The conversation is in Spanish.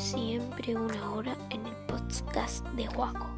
siempre una hora en el podcast de Juaco.